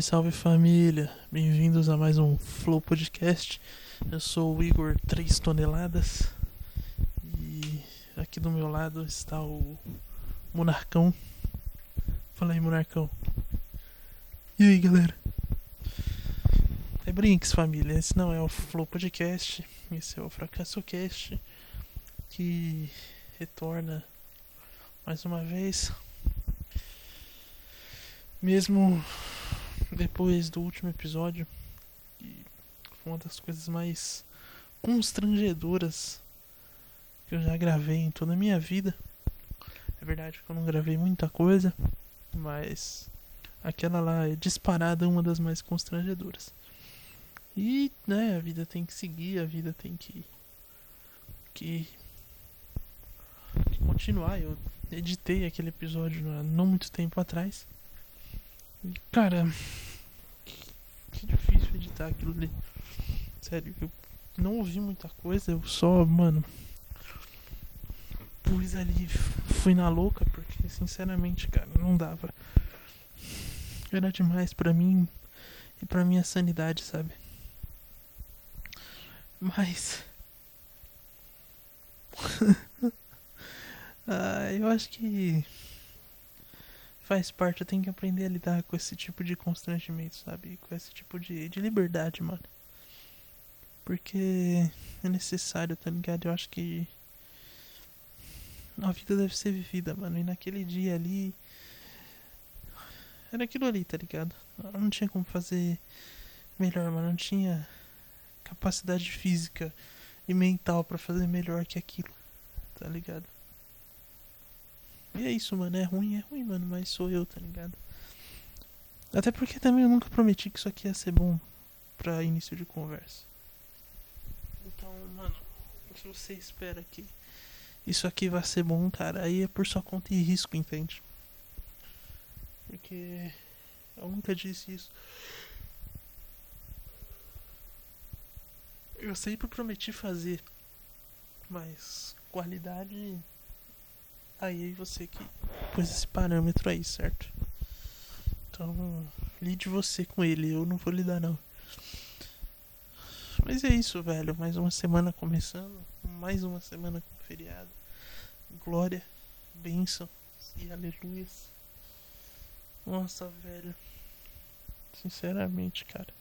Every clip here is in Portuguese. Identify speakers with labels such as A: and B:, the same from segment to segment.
A: Salve, salve família! Bem-vindos a mais um Flow Podcast. Eu sou o Igor 3 toneladas e aqui do meu lado está o Monarcão. Fala aí, Monarcão. E aí, galera? É Brinks, família. Esse não é o Flow Podcast, esse é o Fracasso Cast que retorna mais uma vez. Mesmo depois do último episódio, que foi uma das coisas mais constrangedoras que eu já gravei em toda a minha vida. É verdade que eu não gravei muita coisa, mas aquela lá é disparada uma das mais constrangedoras. E, né, a vida tem que seguir, a vida tem que que, que continuar. Eu editei aquele episódio não muito tempo atrás. E, cara, editar aquilo ali. Sério, eu não ouvi muita coisa, eu só, mano, pus ali, fui na louca, porque sinceramente, cara, não dava. Era demais pra mim e pra minha sanidade, sabe? Mas. ah, eu acho que faz parte, eu tenho que aprender a lidar com esse tipo de constrangimento, sabe? Com esse tipo de, de liberdade, mano. Porque é necessário, tá ligado? Eu acho que a vida deve ser vivida, mano. E naquele dia ali. Era aquilo ali, tá ligado? Eu não tinha como fazer melhor, mano. Não tinha capacidade física e mental para fazer melhor que aquilo, tá ligado? E é isso, mano. É ruim, é ruim, mano. Mas sou eu, tá ligado? Até porque também eu nunca prometi que isso aqui ia ser bom pra início de conversa. Então, mano, se você espera que isso aqui vai ser bom, cara, aí é por sua conta e risco, entende? Porque eu nunca disse isso. Eu sempre prometi fazer, mas qualidade Aí você que pôs esse parâmetro aí, certo? Então, lide você com ele, eu não vou lidar não. Mas é isso, velho. Mais uma semana começando. Mais uma semana com feriado. Glória, bênção e aleluias. Nossa, velho. Sinceramente, cara.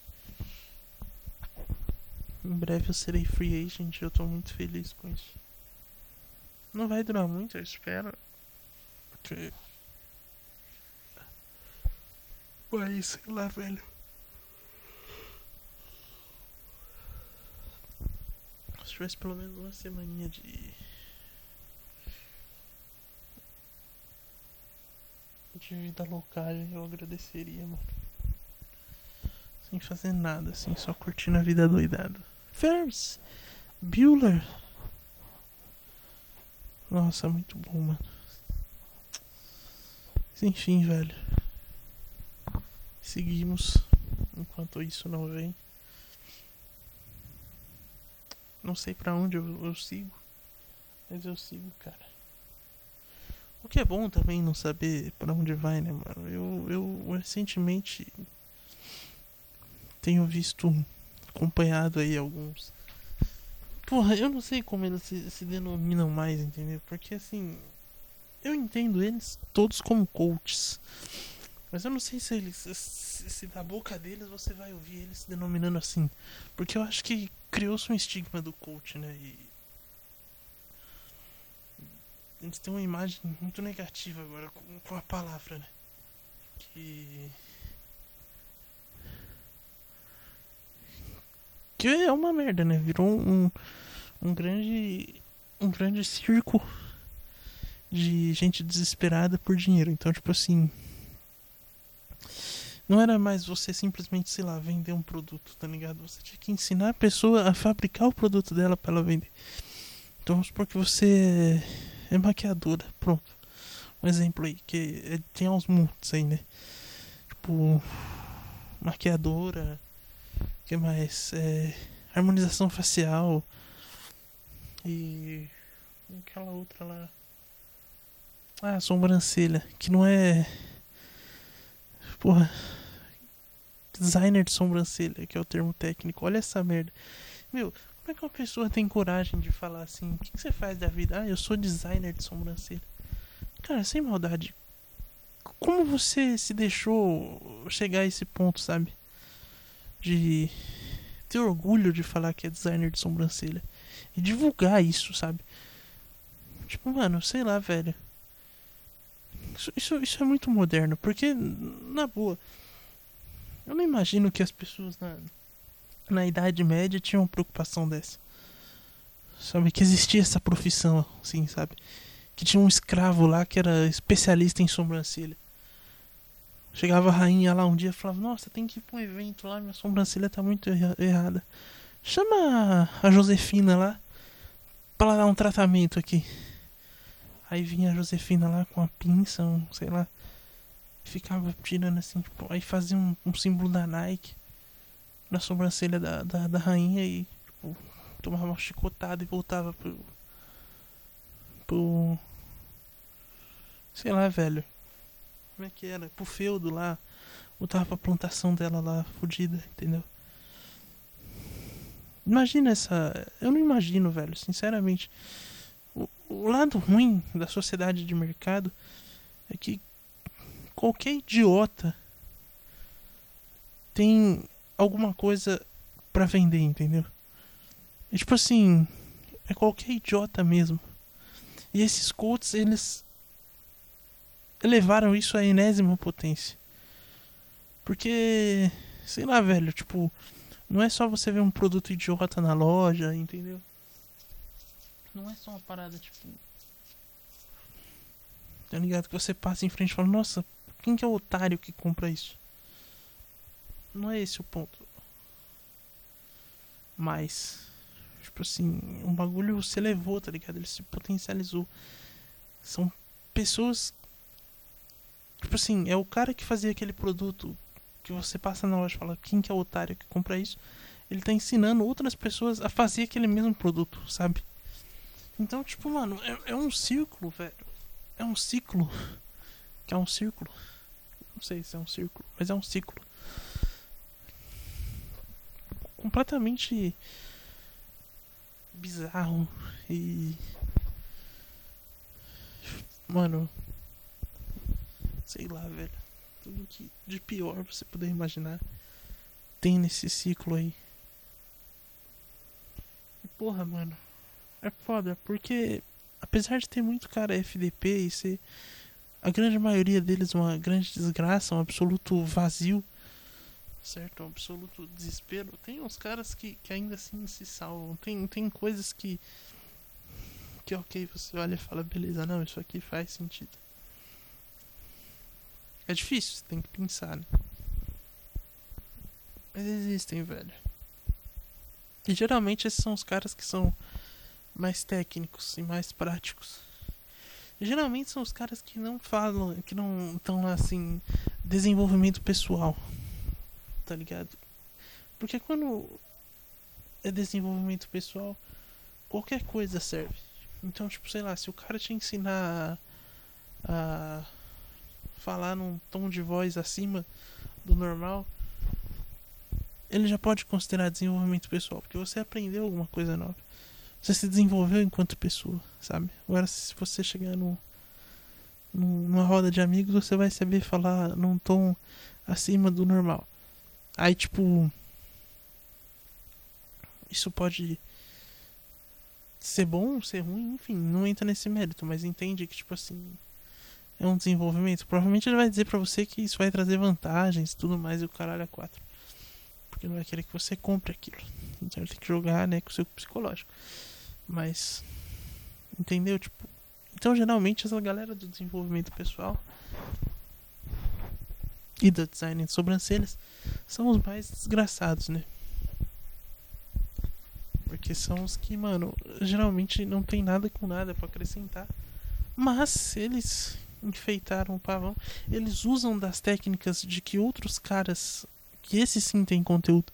A: Em breve eu serei free agent. Eu tô muito feliz com isso. Não vai durar muito, eu espero. Porque. Mas, sei lá, velho. Se tivesse pelo menos uma semaninha de. De vida local, eu agradeceria, mano. Sem fazer nada, assim, só curtindo a vida doidada. Ferris! Bueller! Nossa, muito bom, mano. Enfim, velho. Seguimos. Enquanto isso não vem. Não sei para onde eu, eu sigo. Mas eu sigo, cara. O que é bom também não saber para onde vai, né, mano? Eu, eu recentemente tenho visto, acompanhado aí alguns Porra, eu não sei como eles se, se denominam mais, entendeu? Porque assim. Eu entendo eles todos como coaches. Mas eu não sei se eles. Se, se, da boca deles você vai ouvir eles se denominando assim. Porque eu acho que criou-se um estigma do coach, né? E. Eles têm uma imagem muito negativa agora com, com a palavra, né? Que. Que é uma merda, né? Virou um, um grande. um grande circo de gente desesperada por dinheiro. Então, tipo assim. Não era mais você simplesmente, sei lá, vender um produto, tá ligado? Você tinha que ensinar a pessoa a fabricar o produto dela para ela vender. Então vamos supor que você é maquiadora, pronto. Um exemplo aí, que é, tem uns montes aí, né? Tipo, maquiadora, que mais? É, harmonização facial e aquela outra lá. Ah, sobrancelha, que não é. Porra. designer de sobrancelha, que é o termo técnico. Olha essa merda. Meu, como é que uma pessoa tem coragem de falar assim? O que, que você faz da vida? Ah, eu sou designer de sobrancelha. Cara, sem maldade. Como você se deixou chegar a esse ponto, sabe? De ter orgulho de falar que é designer de sobrancelha. E divulgar isso, sabe? Tipo, mano, sei lá, velho. Isso, isso, isso é muito moderno, porque, na boa, eu não imagino que as pessoas na, na Idade Média tinham preocupação dessa. Sabe, que existia essa profissão, assim, sabe? Que tinha um escravo lá que era especialista em sobrancelha. Chegava a rainha lá um dia e falava: Nossa, tem que ir pra um evento lá, minha sobrancelha tá muito errada. Chama a Josefina lá pra dar um tratamento aqui. Aí vinha a Josefina lá com a pinça, um, sei lá. Ficava tirando assim, tipo, aí fazia um, um símbolo da Nike na sobrancelha da, da, da rainha e tipo, tomava uma chicotada e voltava pro. pro. sei lá, velho. Como é que era? Pro feudo lá. Voltava pra plantação dela lá, fodida, entendeu? Imagina essa. Eu não imagino, velho, sinceramente. O, o lado ruim da sociedade de mercado é que qualquer idiota tem alguma coisa para vender, entendeu? É tipo assim, é qualquer idiota mesmo. E esses coaches, eles elevaram isso à enésima potência. Porque, sei lá, velho, tipo, não é só você ver um produto idiota na loja, entendeu? Não é só uma parada tipo. Tá ligado? Que você passa em frente e fala, nossa, quem que é o otário que compra isso? Não é esse o ponto. Mas, tipo assim, um bagulho se elevou, tá ligado? Ele se potencializou. São pessoas. Tipo assim, é o cara que fazia aquele produto que você passa na loja e fala quem que é o otário que compra isso. Ele tá ensinando outras pessoas a fazer aquele mesmo produto, sabe? Então, tipo, mano, é, é um círculo, velho. É um ciclo. Que é um círculo. Não sei se é um círculo, mas é um ciclo. Completamente bizarro e. Mano. Sei lá, velho. Tudo que de pior você puder imaginar tem nesse ciclo aí. E porra, mano. É foda, porque apesar de ter muito cara FDP e ser a grande maioria deles uma grande desgraça, um absoluto vazio, certo? Um absoluto desespero, tem uns caras que, que ainda assim se salvam. Tem, tem coisas que. que ok, você olha e fala, beleza, não, isso aqui faz sentido. É difícil, você tem que pensar, né? Mas existem, velho. E geralmente esses são os caras que são mais técnicos e mais práticos. Geralmente são os caras que não falam, que não estão assim, desenvolvimento pessoal. Tá ligado? Porque quando é desenvolvimento pessoal, qualquer coisa serve. Então, tipo, sei lá, se o cara te ensinar a, a falar num tom de voz acima do normal, ele já pode considerar desenvolvimento pessoal, porque você aprendeu alguma coisa nova. Você se desenvolveu enquanto pessoa, sabe? Agora, se você chegar no, numa roda de amigos, você vai saber falar num tom acima do normal. Aí, tipo. Isso pode ser bom, ser ruim, enfim, não entra nesse mérito, mas entende que, tipo assim. É um desenvolvimento. Provavelmente ele vai dizer pra você que isso vai trazer vantagens tudo mais e o caralho a quatro. Porque não vai querer que você compre aquilo. Então ele tem que jogar, né, com o seu psicológico. Mas. Entendeu? Tipo. Então, geralmente, essa galera do desenvolvimento pessoal e do design de sobrancelhas são os mais desgraçados, né? Porque são os que, mano, geralmente não tem nada com nada para acrescentar. Mas eles enfeitaram o pavão. Eles usam das técnicas de que outros caras, que esses sim têm conteúdo,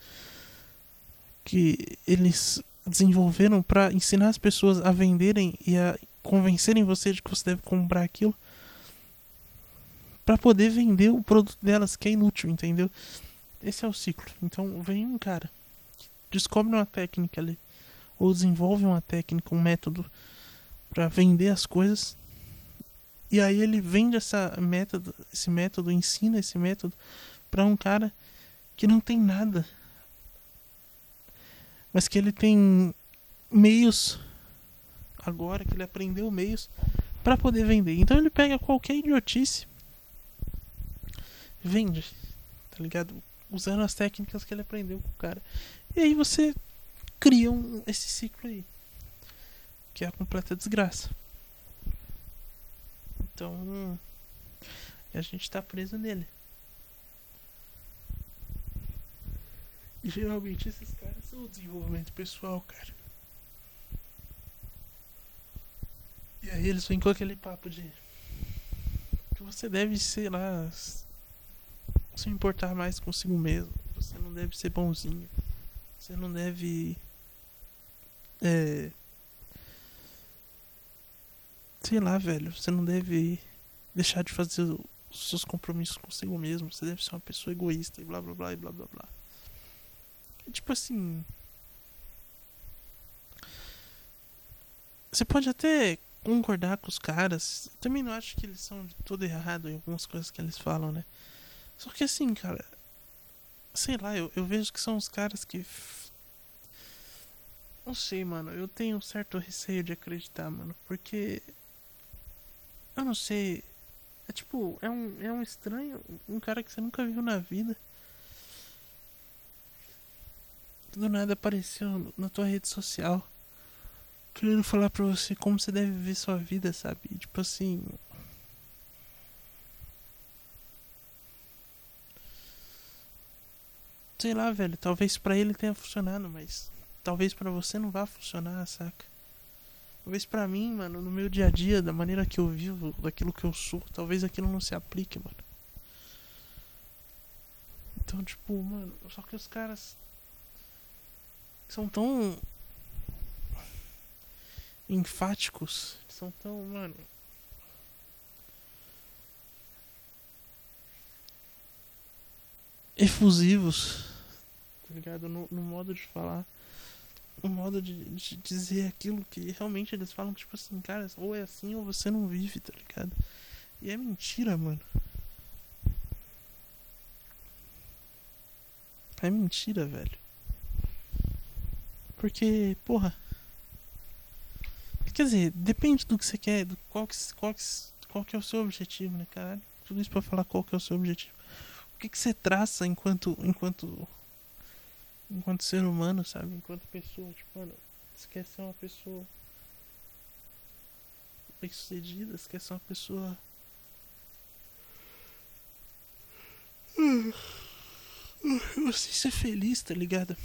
A: que eles desenvolveram para ensinar as pessoas a venderem e a convencerem você de que você deve comprar aquilo para poder vender o produto delas que é inútil, entendeu? esse é o ciclo. Então vem um cara descobre uma técnica ali, ou desenvolve uma técnica, um método para vender as coisas. E aí ele vende essa método, esse método, ensina esse método para um cara que não tem nada. Mas que ele tem meios agora que ele aprendeu meios para poder vender. Então ele pega qualquer idiotice vende, tá ligado? Usando as técnicas que ele aprendeu com o cara. E aí você cria um, esse ciclo aí. Que é a completa desgraça. Então. a gente tá preso nele. E geralmente esses caras são o desenvolvimento pessoal, cara. E aí eles vêm com aquele papo de que você deve, sei lá, se importar mais consigo mesmo. Você não deve ser bonzinho. Você não deve. É. Sei lá, velho. Você não deve deixar de fazer os seus compromissos consigo mesmo. Você deve ser uma pessoa egoísta e blá blá blá e blá blá blá. Tipo assim. Você pode até concordar com os caras. Também não acho que eles são de todo errado em algumas coisas que eles falam, né? Só que assim, cara. Sei lá, eu, eu vejo que são os caras que. Não sei, mano. Eu tenho um certo receio de acreditar, mano. Porque. Eu não sei. É tipo, é um, é um estranho. Um cara que você nunca viu na vida. Do nada apareceu na tua rede social querendo falar pra você como você deve viver sua vida, sabe? Tipo assim. Sei lá, velho. Talvez para ele tenha funcionado, mas talvez para você não vá funcionar, saca? Talvez para mim, mano, no meu dia a dia, da maneira que eu vivo, daquilo que eu sou, talvez aquilo não se aplique, mano. Então, tipo, mano, só que os caras são tão enfáticos. São tão, mano. efusivos, tá ligado? No, no modo de falar, no modo de, de, dizer aquilo que realmente eles falam, tipo assim, cara, ou é assim ou você não vive, tá ligado? E é mentira, mano. É mentira, velho. Porque, porra, Quer dizer, depende do que você quer, do qual que, qual que, qual que é o seu objetivo, né, caralho? Tudo isso pra falar qual que é o seu objetivo. O que, que você traça enquanto, enquanto, enquanto ser humano, sabe? Enquanto pessoa, tipo, mano, você quer ser uma pessoa bem sucedida, você quer ser uma pessoa. Você ser feliz, tá ligado?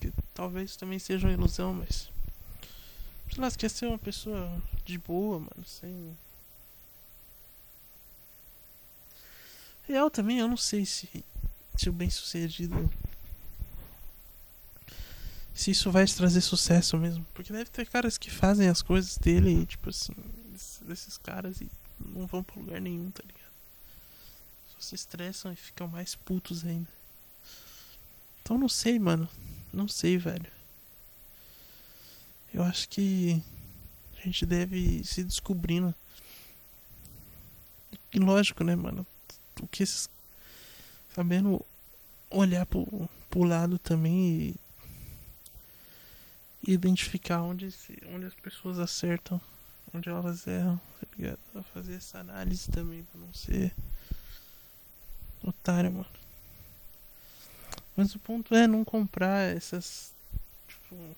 A: Que talvez também seja uma ilusão, mas Sei lá, você quer ser uma pessoa de boa, mano, sem. Real também, eu não sei se, se o bem sucedido. Se isso vai te trazer sucesso mesmo. Porque deve ter caras que fazem as coisas dele e, tipo assim, desses caras e não vão pra lugar nenhum, tá ligado? Só se estressam e ficam mais putos ainda. Então não sei, mano. Não sei, velho. Eu acho que a gente deve se descobrindo. E lógico, né, mano? O que esses. Sabendo olhar pro, pro lado também e identificar onde, se, onde as pessoas acertam, onde elas erram, tá ligado? Fazer essa análise também pra não ser otário, mano. Mas o ponto é não comprar essas. Tipo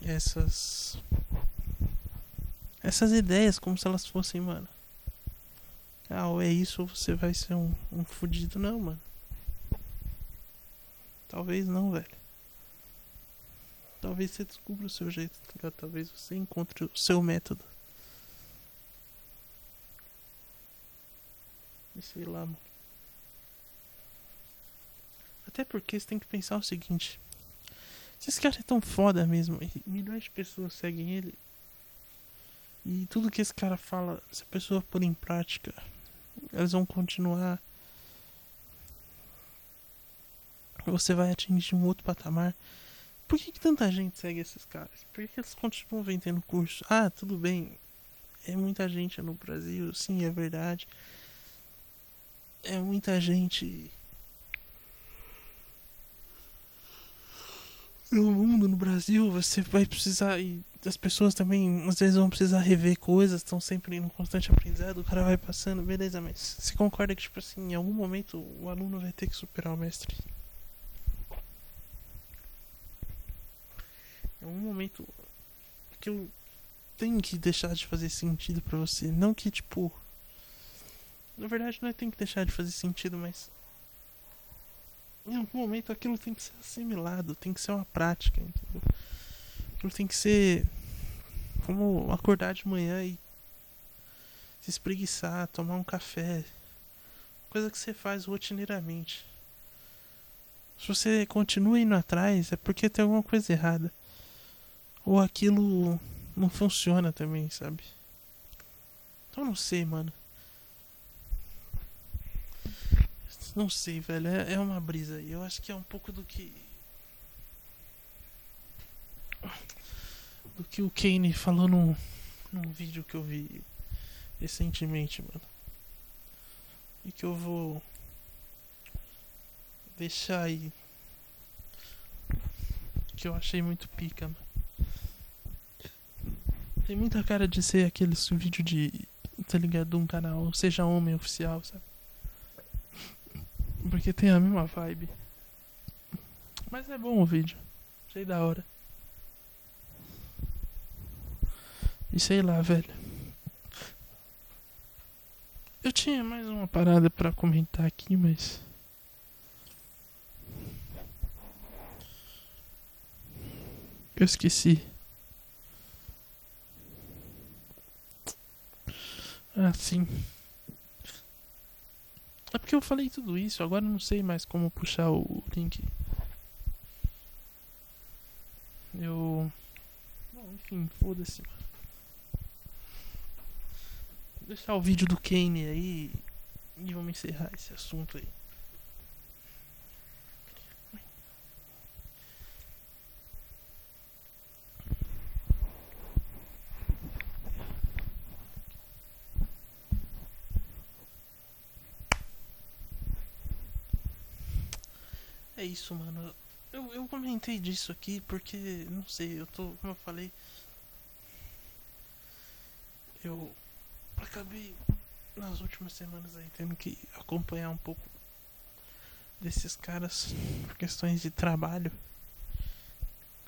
A: essas essas ideias como se elas fossem, mano. Ah, ou é isso ou você vai ser um, um fudido. Não, mano. Talvez não, velho. Talvez você descubra o seu jeito, tá Talvez você encontre o seu método. E sei lá, mano. Até porque você tem que pensar o seguinte. Se esse cara é tão foda mesmo, milhões de pessoas seguem ele, e tudo que esse cara fala, se a pessoa pôr em prática, elas vão continuar. Você vai atingir um outro patamar. Por que, que tanta gente segue esses caras? Por que, que eles continuam vendendo curso? Ah, tudo bem. É muita gente no Brasil, sim, é verdade. É muita gente no mundo, no Brasil, você vai precisar. E as pessoas também, às vezes, vão precisar rever coisas, estão sempre em constante aprendizado. O cara vai passando, beleza, mas você concorda que, tipo assim, em algum momento o aluno vai ter que superar o mestre? Em algum momento aquilo tem que deixar de fazer sentido para você. Não que, tipo. Na verdade, não é tem que deixar de fazer sentido, mas em algum momento aquilo tem que ser assimilado, tem que ser uma prática, entendeu? Tem que ser como acordar de manhã e se espreguiçar, tomar um café. Coisa que você faz rotineiramente. Se você continua indo atrás, é porque tem alguma coisa errada. Ou aquilo não funciona também, sabe? Então não sei, mano. Não sei, velho. É, é uma brisa. Eu acho que é um pouco do que. Do que o Kane falou num, num vídeo que eu vi recentemente, mano. E que eu vou deixar aí. Que eu achei muito pica, mano. Tem muita cara de ser aqueles vídeo de. Tá ligado? De um canal, seja homem oficial, sabe? Porque tem a mesma vibe. Mas é bom o vídeo. Achei da hora. E sei lá, velho. Eu tinha mais uma parada para comentar aqui, mas. Eu esqueci. Ah, sim. É porque eu falei tudo isso, agora não sei mais como puxar o link. Eu. Enfim, foda-se, mano. Deixar o vídeo do Kane aí e vamos encerrar esse assunto aí. É isso, mano. Eu, eu comentei disso aqui porque, não sei, eu tô, como eu falei, eu acabei nas últimas semanas aí tendo que acompanhar um pouco desses caras por questões de trabalho.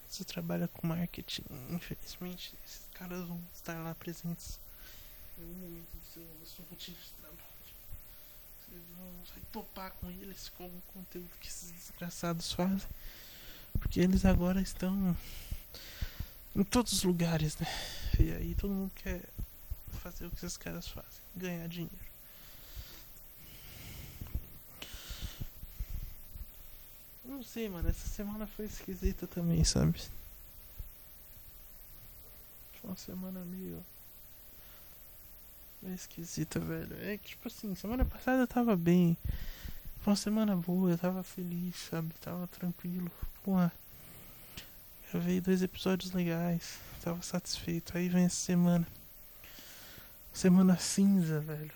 A: Você trabalha com marketing, infelizmente, esses caras vão estar lá presentes em algum momento do seu, da sua rotina de trabalho vai topar com eles com o conteúdo que esses desgraçados fazem. Porque eles agora estão em todos os lugares, né? E aí todo mundo quer fazer o que esses caras fazem, ganhar dinheiro. Não sei, mano, essa semana foi esquisita também, sabe? Foi uma semana meio é esquisita, velho. É que, tipo assim, semana passada eu tava bem. Foi uma semana boa, eu tava feliz, sabe? Tava tranquilo. Porra. Gravei dois episódios legais. Tava satisfeito. Aí vem essa semana. Semana cinza, velho.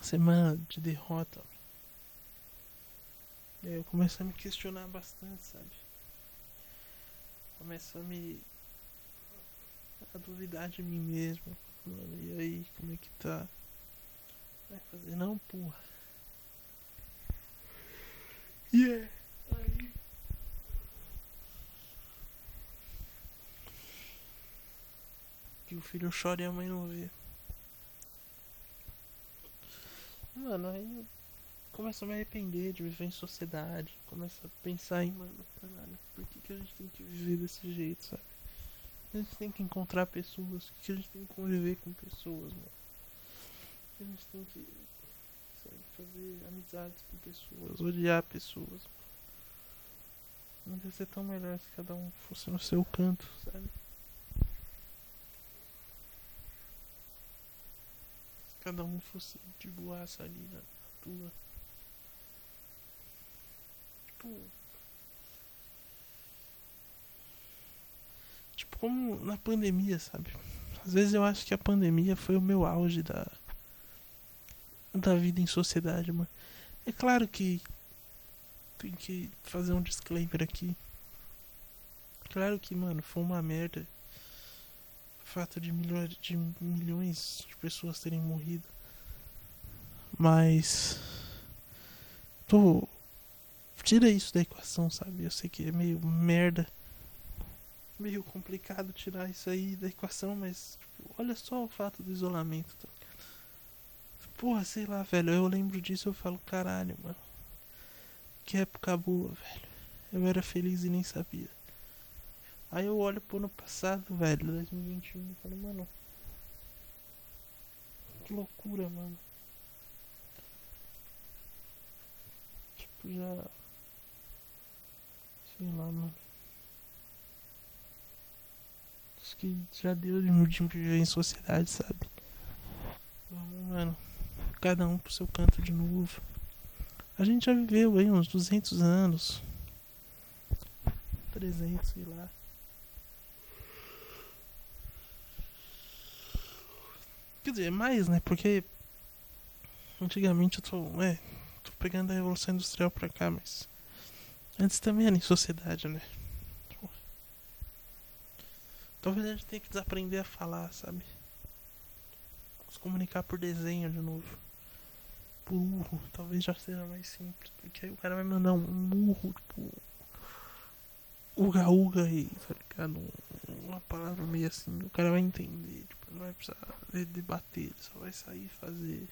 A: Semana de derrota. E aí eu começo a me questionar bastante, sabe? Começo a me a duvidar de mim mesmo. Mano, e aí, como é que tá? Vai fazer não, porra. Yeah. aí. Que o filho chora e a mãe não vê. Mano, aí eu começo a me arrepender de viver em sociedade. Começo a pensar em, mano, caralho, por que, que a gente tem que viver desse jeito, sabe? A gente tem que encontrar pessoas, que a gente tem que conviver com pessoas, mano. A gente tem que sabe, fazer amizades com pessoas, odiar pessoas. Não ia ser tão melhor se cada um fosse no seu canto, sabe? Cada um fosse de boaça ali na tua. Tipo. Tipo, como na pandemia, sabe? Às vezes eu acho que a pandemia foi o meu auge da. da vida em sociedade, mano. É claro que. Tem que fazer um disclaimer aqui. Claro que, mano, foi uma merda fato de milhões de milhões de pessoas terem morrido. Mas tô tira isso da equação, sabe? Eu sei que é meio merda. Meio complicado tirar isso aí da equação, mas tipo, olha só o fato do isolamento. Tá? Porra, sei lá, velho. Eu lembro disso eu falo, caralho, mano. Que época boa, velho. Eu era feliz e nem sabia. Aí eu olho pro ano passado, velho, 2021, e falo, mano. Que loucura, mano. Tipo, já. Sei lá, mano. Acho que já deu de viver em sociedade, sabe? Vamos, mano. Cada um pro seu canto de novo. A gente já viveu aí uns 200 anos. 300, sei lá. Quer dizer, mais, né? Porque antigamente eu tô, é, tô pegando a Revolução Industrial pra cá, mas antes também era em sociedade, né? Talvez a gente tenha que desaprender a falar, sabe? Se comunicar por desenho de novo. Por urro, talvez já seja mais simples. Porque aí o cara vai mandar um murro, tipo. Uga uga aí, tá ligado? Uma palavra meio assim, o cara vai entender. Tipo, não vai precisar debater, só vai sair e fazer.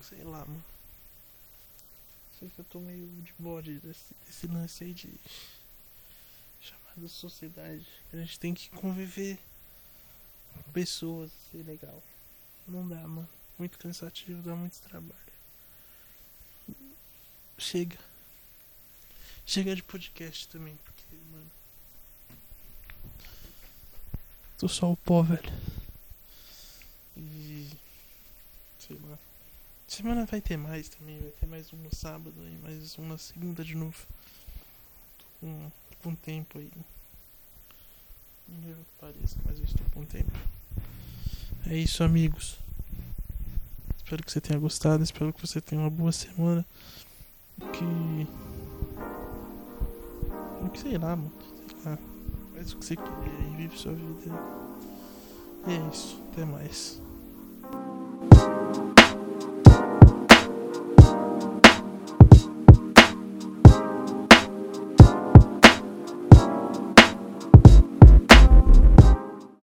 A: Sei lá, mano. Sei que eu tô meio de bode desse, desse lance aí de chamada sociedade. A gente tem que conviver com pessoas, ser legal. Não dá, mano. Muito cansativo, dá muito trabalho. Chega. Chega de podcast também, porque, mano. Tô só o pó, velho. E. Sei lá. Semana vai ter mais também, vai ter mais um no sábado e mais um na segunda de novo. Tô com, com tempo aí. Não pareça, mas eu estou com tempo. É isso, amigos. Espero que você tenha gostado, espero que você tenha uma boa semana. Que. Que sei lá, mano. Sei lá. Faz o que você quiser e vive sua vida. E é isso. Até mais.